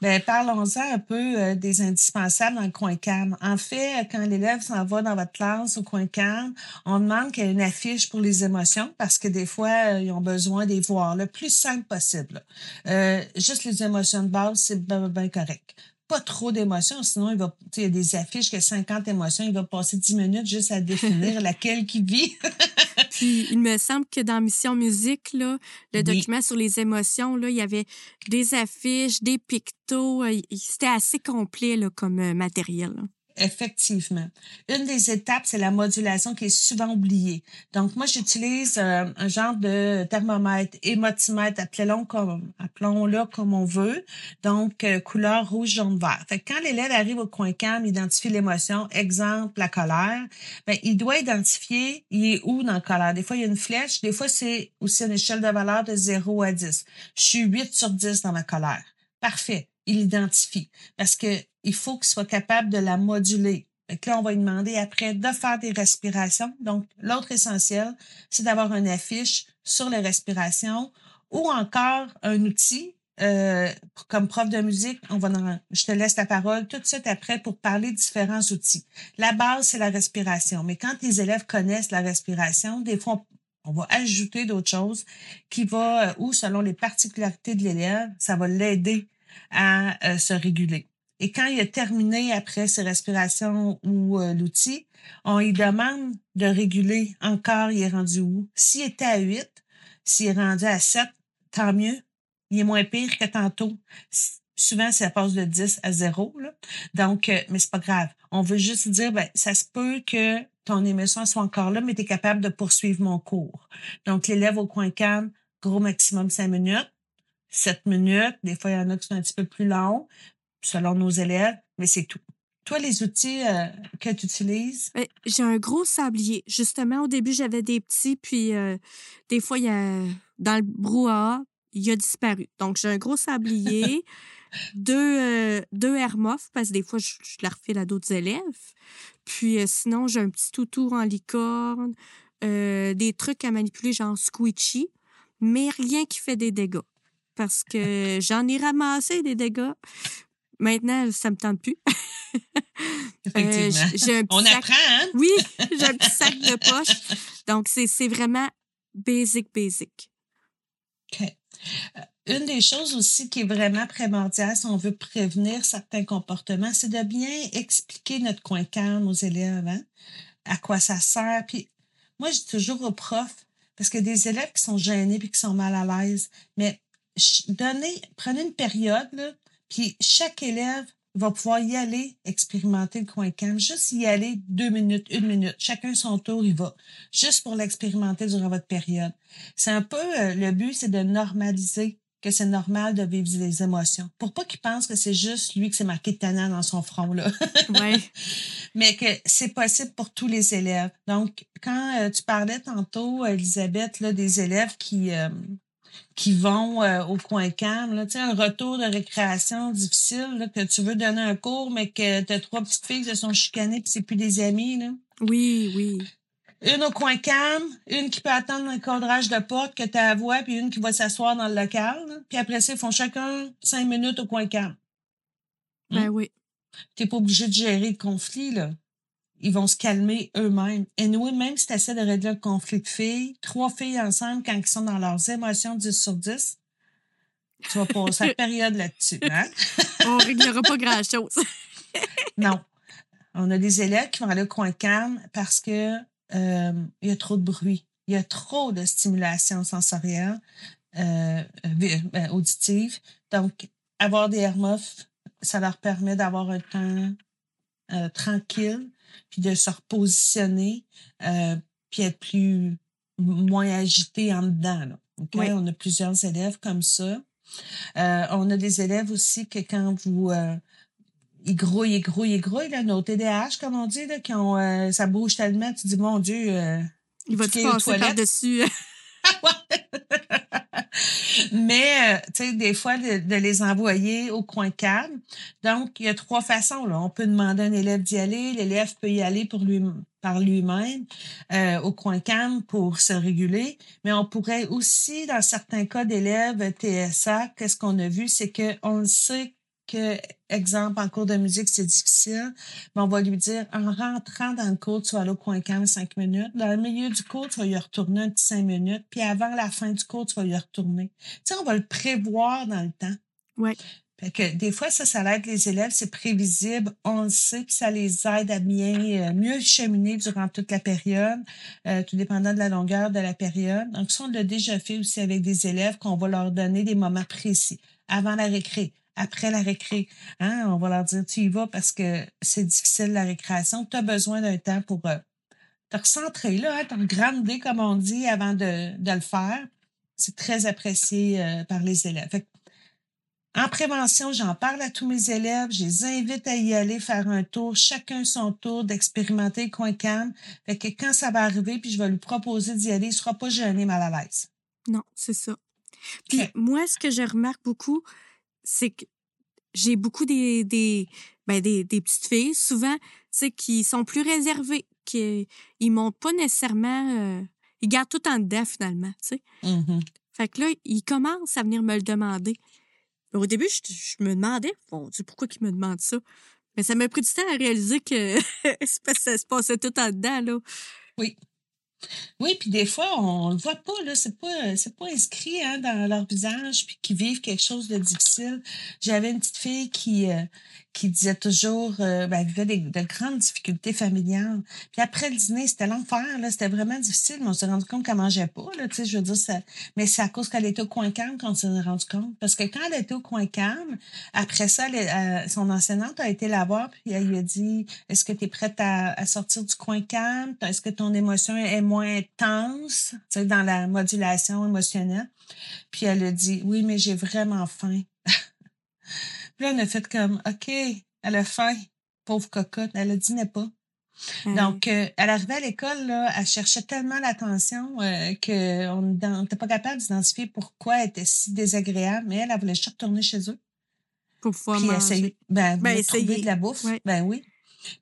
Ben, parlons-en un peu euh, des indispensables dans le coin cam. En fait, quand l'élève s'en va dans votre classe au coin cam, on demande qu'il y ait une affiche pour les émotions parce que des fois, euh, ils ont besoin de les voir le plus simple possible. Euh, juste les émotions de base, c'est bien, bien correct pas trop d'émotions, sinon il va, il y a des affiches que 50 émotions, il va passer 10 minutes juste à définir laquelle qui vit. Puis il me semble que dans Mission Musique, là, le Oui. document sur les émotions, là, il y avait des affiches, des pictos. euh, C'était assez complet là, comme euh, matériel. Effectivement. Une des étapes, c'est la modulation qui est souvent oubliée. Donc, moi, j'utilise euh, un genre de thermomètre, émotimètre, appelons-le comme, on veut. Donc, euh, couleur rouge, jaune, vert. Fait que quand l'élève arrive au coin cam, identifie l'émotion, exemple, la colère, ben, il doit identifier, il est où dans la colère. Des fois, il y a une flèche. Des fois, c'est aussi une échelle de valeur de 0 à 10. Je suis 8 sur 10 dans ma colère. Parfait. Il identifie. Parce que il faut qu'il soit capable de la moduler. Là, on va lui demander après de faire des respirations. Donc, l'autre essentiel, c'est d'avoir une affiche sur les respirations ou encore un outil. euh, comme prof de musique, on va je te laisse la parole tout de suite après pour parler de différents outils. La base, c'est la respiration. Mais quand les élèves connaissent la respiration, des fois, on, on va ajouter d'autres choses qui va, euh, ou selon les particularités de l'élève, ça va l'aider à euh, se réguler. Et quand il a terminé après ses respirations ou euh, l'outil, on lui demande de réguler encore, il est rendu où? S'il était à 8, s'il est rendu à 7, tant mieux. Il est moins pire que tantôt. Souvent, ça passe de 10 à 0. Là. Donc, euh, mais c'est pas grave. On veut juste dire, ben, ça se peut que ton émotion soit encore là, mais tu es capable de poursuivre mon cours. Donc, l'élève au coin calme, gros maximum 5 minutes, 7 minutes. Des fois, il y en a qui sont un petit peu plus longs selon nos élèves, mais c'est tout. Toi, les outils euh, que tu utilises, Ben, J'ai un gros sablier. Justement, au début, j'avais des petits, puis euh, des fois, il y a, dans le brouhaha, il a disparu. Donc, j'ai un gros sablier, deux, euh, deux Hermoff, parce que des fois, je, je la refile à d'autres élèves. Puis sinon, j'ai un petit toutou en licorne, des trucs à manipuler, genre squishy, mais rien qui fait des dégâts. Parce que j'en ai ramassé des dégâts. Maintenant, ça me tente plus. Euh, effectivement. j'ai un petit On sac- apprend, hein? oui, j'ai un petit sac de poche. Donc, c'est vraiment basic, basic. OK. Euh, Une des choses aussi qui est vraiment primordiale si on veut prévenir certains comportements, c'est de bien expliquer notre coin calme aux élèves, hein? à quoi ça sert? Puis moi, je dis toujours aux profs, parce que des élèves qui sont gênés puis qui sont mal à l'aise, mais donnez, prenez une période, là, puis chaque élève va pouvoir y aller expérimenter le coin calme, juste y aller deux minutes, une minute. Chacun son tour, il va. Juste pour l'expérimenter durant votre période. C'est un peu, euh, le but, c'est de normaliser que c'est normal de vivre des émotions. Pour pas qu'il pense que c'est juste lui que c'est marqué Tana dans son front, là. Ouais. Mais que c'est possible pour tous les élèves. Donc, quand euh, tu parlais tantôt, Elisabeth, là, des élèves qui, euh, qui vont euh, au coin calme, là, tu sais, un retour de récréation difficile, là, que tu veux donner un cours, mais que tu as trois petites filles qui se sont chicanées puis c'est plus des amis, là. Oui, oui. Une au coin calme, une qui peut attendre un cadrage de porte que tu as à voix, puis une qui va s'asseoir dans le local. là. Puis après ça, ils font chacun cinq minutes au coin calme. Ben Hmm. oui. T'es pas obligé de gérer le conflit, là. Ils vont se calmer eux-mêmes. Et nous, même si tu essaies de régler un conflit de filles, trois filles ensemble, quand ils sont dans leurs émotions 10 sur 10, tu vas passer la période là-dessus. Hein? On réglera pas grand-chose. Non. On a des élèves qui vont aller au coin calme parce que euh, il y a trop de bruit. Il y a trop de stimulation sensorielle, euh, ben, auditive. Donc, avoir des Hermoff, ça leur permet d'avoir un temps euh, tranquille, puis de se repositionner, euh, puis être plus moins agité en dedans. Là. OK? Oui. On a plusieurs élèves comme ça. Euh, on a des élèves aussi que quand vous euh, ils grouillent, ils grouillent, ils grouillent, là, nos TDAH, comme on dit, là, qui ont, euh, ça bouge tellement, tu dis, mon Dieu, euh, Il va te passer par-dessus. Mais, euh, tu sais, des fois, de, les envoyer au coin calme. Donc, il y a trois façons. Là. On peut demander à un élève d'y aller. L'élève peut y aller pour lui par lui-même euh, au coin calme pour se réguler. Mais on pourrait aussi, dans certains cas d'élèves TSA, qu'est-ce qu'on a vu, c'est qu'on le sait que, exemple, en cours de musique, c'est difficile, mais on va lui dire, en rentrant dans le cours, tu vas aller au coin calme cinq minutes. Dans le milieu du cours, tu vas y retourner un petit cinq minutes. Puis avant la fin du cours, tu vas y retourner. Tu sais, on va le prévoir dans le temps. Oui. Fait que des fois, ça, ça aide les élèves, c'est prévisible, on le sait, puis ça les aide à bien euh, mieux cheminer durant toute la période, euh, tout dépendant de la longueur de la période. Donc, ça, on l'a déjà fait aussi avec des élèves qu'on va leur donner des moments précis, avant la récré, après la récré. Hein? On va leur dire, tu y vas parce que c'est difficile la récréation, tu as besoin d'un temps pour euh, te recentrer, là, hein, te grandir, comme on dit, avant de, de le faire. C'est très apprécié euh, par les élèves. Fait que, en prévention, j'en parle à tous mes élèves, je les invite à y aller faire un tour, chacun son tour, d'expérimenter le coin calme. Fait que quand ça va arriver, puis je vais lui proposer d'y aller, il sera pas gêné, mal à l'aise. Non, c'est ça. Puis moi, ce que je remarque beaucoup, c'est que j'ai beaucoup des, des, ben des, des petites filles, souvent, tu sais, qui sont plus réservées, qui ils montent pas nécessairement... euh, ils gardent tout en dedans, finalement, tu sais. Mhm. Fait que là, ils commencent à venir me le demander. Au début, je, je me demandais, bon Dieu, pourquoi ils me demandent ça? Mais ça m'a pris du temps à réaliser que ça se passait tout en dedans, là. Oui, puis des fois, on le voit pas, là, c'est pas, pas inscrit hein, dans leur visage, puis qu'ils vivent quelque chose de difficile. J'avais une petite fille qui, euh, disait toujours, euh, ben, elle vivait des, de grandes difficultés familiales. Puis après le dîner, c'était l'enfer, là, c'était vraiment difficile, mais on s'est rendu compte qu'elle mangeait pas, là, tu sais, je veux dire, ça, mais c'est à cause qu'elle était au coin calme qu'on s'est rendu compte. Parce que quand elle était au coin calme, après ça, euh, son enseignante a été la voir, puis elle lui a dit, est-ce que tu es prête à, à sortir du coin calme? Est-ce que ton émotion est moins intense, tu sais, dans la modulation émotionnelle? Puis elle a dit, oui, mais j'ai vraiment faim. puis là, on a fait comme, OK, elle a faim, pauvre cocotte, elle a dînait pas. Euh, Donc, euh, elle arrivait à l'école, là, elle cherchait tellement l'attention euh, qu'on n'était pas capable d'identifier pourquoi elle était si désagréable, mais elle, elle voulait juste retourner chez eux. pour pouvoir Puis manger. essayer, ben, Ben, trouver essayer. de la bouffe. Ben oui.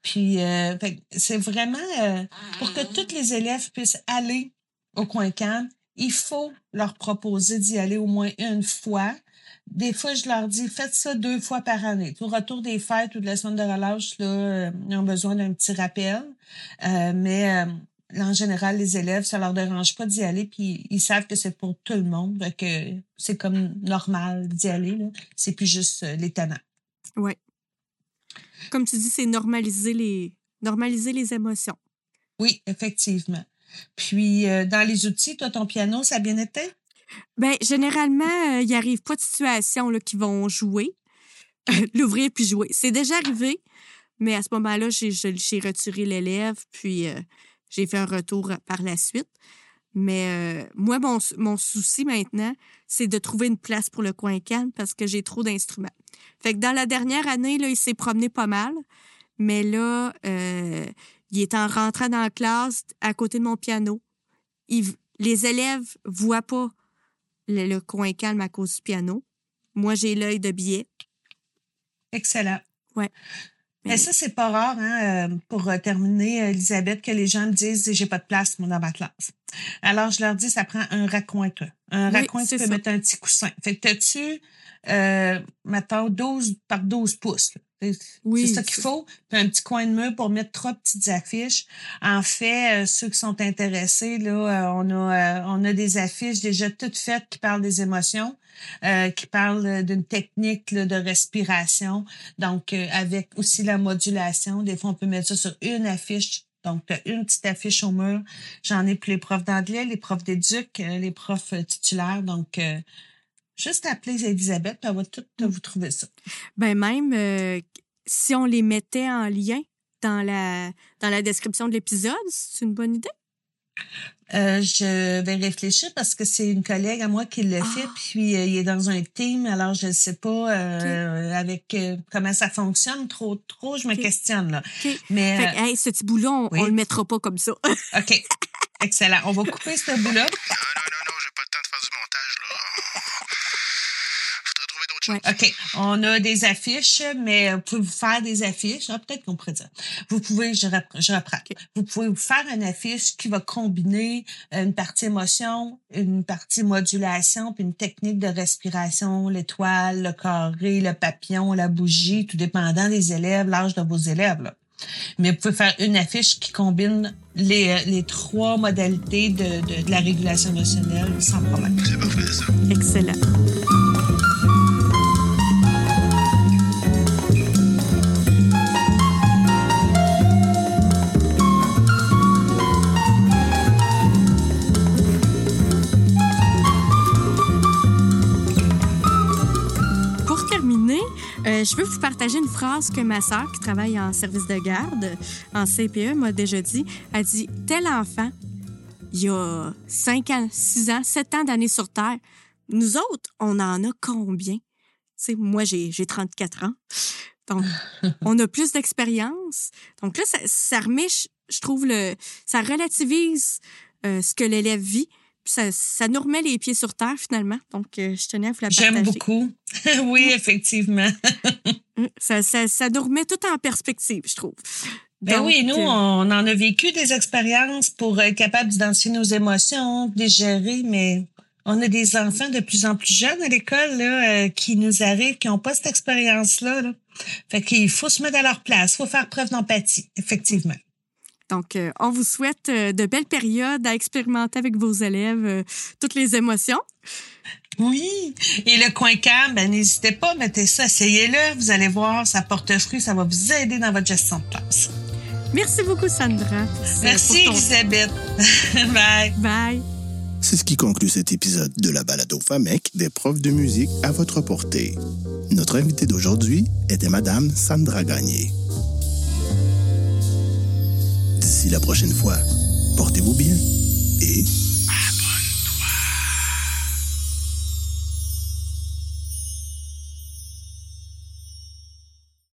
Puis, euh, c'est vraiment euh, pour que tous les élèves puissent aller au coin calme, il faut leur proposer d'y aller au moins une fois. Des fois, je leur dis, faites ça deux fois par année. Au retour des fêtes ou de la semaine de relâche, là, euh, ils ont besoin d'un petit rappel. Mais en général, les élèves, ça leur dérange pas d'y aller, puis ils savent que c'est pour tout le monde, que c'est comme normal d'y aller. C'est plus juste les tenants. Ouais. Comme tu dis, c'est normaliser les, normaliser les émotions. Oui, effectivement. Puis, euh, dans les outils, toi, ton piano, ça a bien été? Ben, généralement, euh, il arrive pas de situation qui vont jouer, l'ouvrir puis jouer. C'est déjà arrivé, mais à ce moment-là, j'ai, retiré l'élève, puis euh, j'ai fait un retour par la suite. Mais euh, moi, mon, mon souci maintenant, c'est de trouver une place pour le coin calme parce que j'ai trop d'instruments. Fait que dans la dernière année, là, il s'est promené pas mal, mais là, euh, il est en rentrant dans la classe à côté de mon piano. Il- les élèves voient pas le, le coin calme à cause du piano. Moi, j'ai l'œil de billet. Excellent. Ouais. Mais ça, c'est pas rare, hein, euh, pour euh, terminer, euh, Elisabeth, que les gens me disent j'ai pas de place, moi, dans ma classe. Alors, je leur dis, ça prend un raccoin, toi. Un Oui, raccoin, tu peux ça. mettre un petit coussin. Fait que t'as-tu, euh, mettons, 12 par 12 pouces. là. C'est Oui, c'est ça qu'il faut. Puis un petit coin de mur pour mettre trois petites affiches. En fait, euh, ceux qui sont intéressés, là, euh, on a, euh, on a des affiches déjà toutes faites qui parlent des émotions, euh, qui parlent d'une technique là, de respiration. Donc, avec aussi la modulation. Des fois, on peut mettre ça sur une affiche. Donc, tu as une petite affiche au mur. J'en ai pour les profs d'anglais, les profs d'éduc, les profs titulaires. Donc, euh, juste appeler Elisabeth, puis elle va tout euh, vous trouver ça. Ben même, euh, si on les mettait en lien dans la, dans la description de l'épisode, c'est une bonne idée? Euh, je vais réfléchir parce que c'est une collègue à moi qui le fait, Ah. puis euh, il est dans un team, alors je ne sais pas euh, avec euh, comment ça fonctionne. Trop, trop, je me questionne là. OK. Mais Fait que, hey, ce petit bout-là, on, oui. on le mettra pas comme ça. ok, excellent. On va couper ce bout-là. Non, non, non, non, j'ai pas le temps de faire du montage, là. Ouais. OK. On a des affiches, mais vous pouvez vous faire des affiches. Ah, peut-être qu'on pourrait dire. Vous pouvez, je reprends, je reprends. Vous pouvez vous faire une affiche qui va combiner une partie émotion, une partie modulation, puis une technique de respiration, l'étoile, le carré, le papillon, la bougie, tout dépendant des élèves, l'âge de vos élèves. Là. Mais vous pouvez faire une affiche qui combine les, les trois modalités de, de, de la régulation émotionnelle sans problème. C'est parfait, ça. Excellent. Euh, je veux vous partager une phrase que ma sœur, qui travaille en service de garde, en CPE, m'a déjà dit. Elle dit Tel enfant, il y a 5 ans, 6 ans, 7 ans d'années sur Terre. Nous autres, on en a combien? Tu sais, moi, j'ai j'ai 34 ans. Donc, on a plus d'expérience. Donc là, ça, ça remet, je, je trouve, le, ça relativise euh, ce que l'élève vit. Ça, ça nous remet les pieds sur terre, finalement. Donc, euh, je tenais à vous la partager. J'aime beaucoup. oui, effectivement. Ça, ça, ça nous remet tout en perspective, je trouve. Ben Donc, oui, nous, euh, on en a vécu des expériences pour être capable d'identifier nos émotions, de les gérer, mais on a des enfants de plus en plus jeunes à l'école là, euh, qui nous arrivent, qui n'ont pas cette expérience-là. Là. Fait qu'il faut se mettre à leur place, il faut faire preuve d'empathie, effectivement. Donc, euh, on vous souhaite euh, de belles périodes à expérimenter avec vos élèves euh, toutes les émotions. Oui. Et le coin cam, ben, n'hésitez pas, mettez ça, essayez-le, vous allez voir, ça porte fruit, ça va vous aider dans votre gestion de place. Merci beaucoup, Sandra. Merci, ton- Elisabeth. Bye. Bye. C'est ce qui conclut cet épisode de la balado FAMEC des profs de musique à votre portée. Notre invitée d'aujourd'hui était Madame Sandra Gagné. D'ici la prochaine fois, portez-vous bien et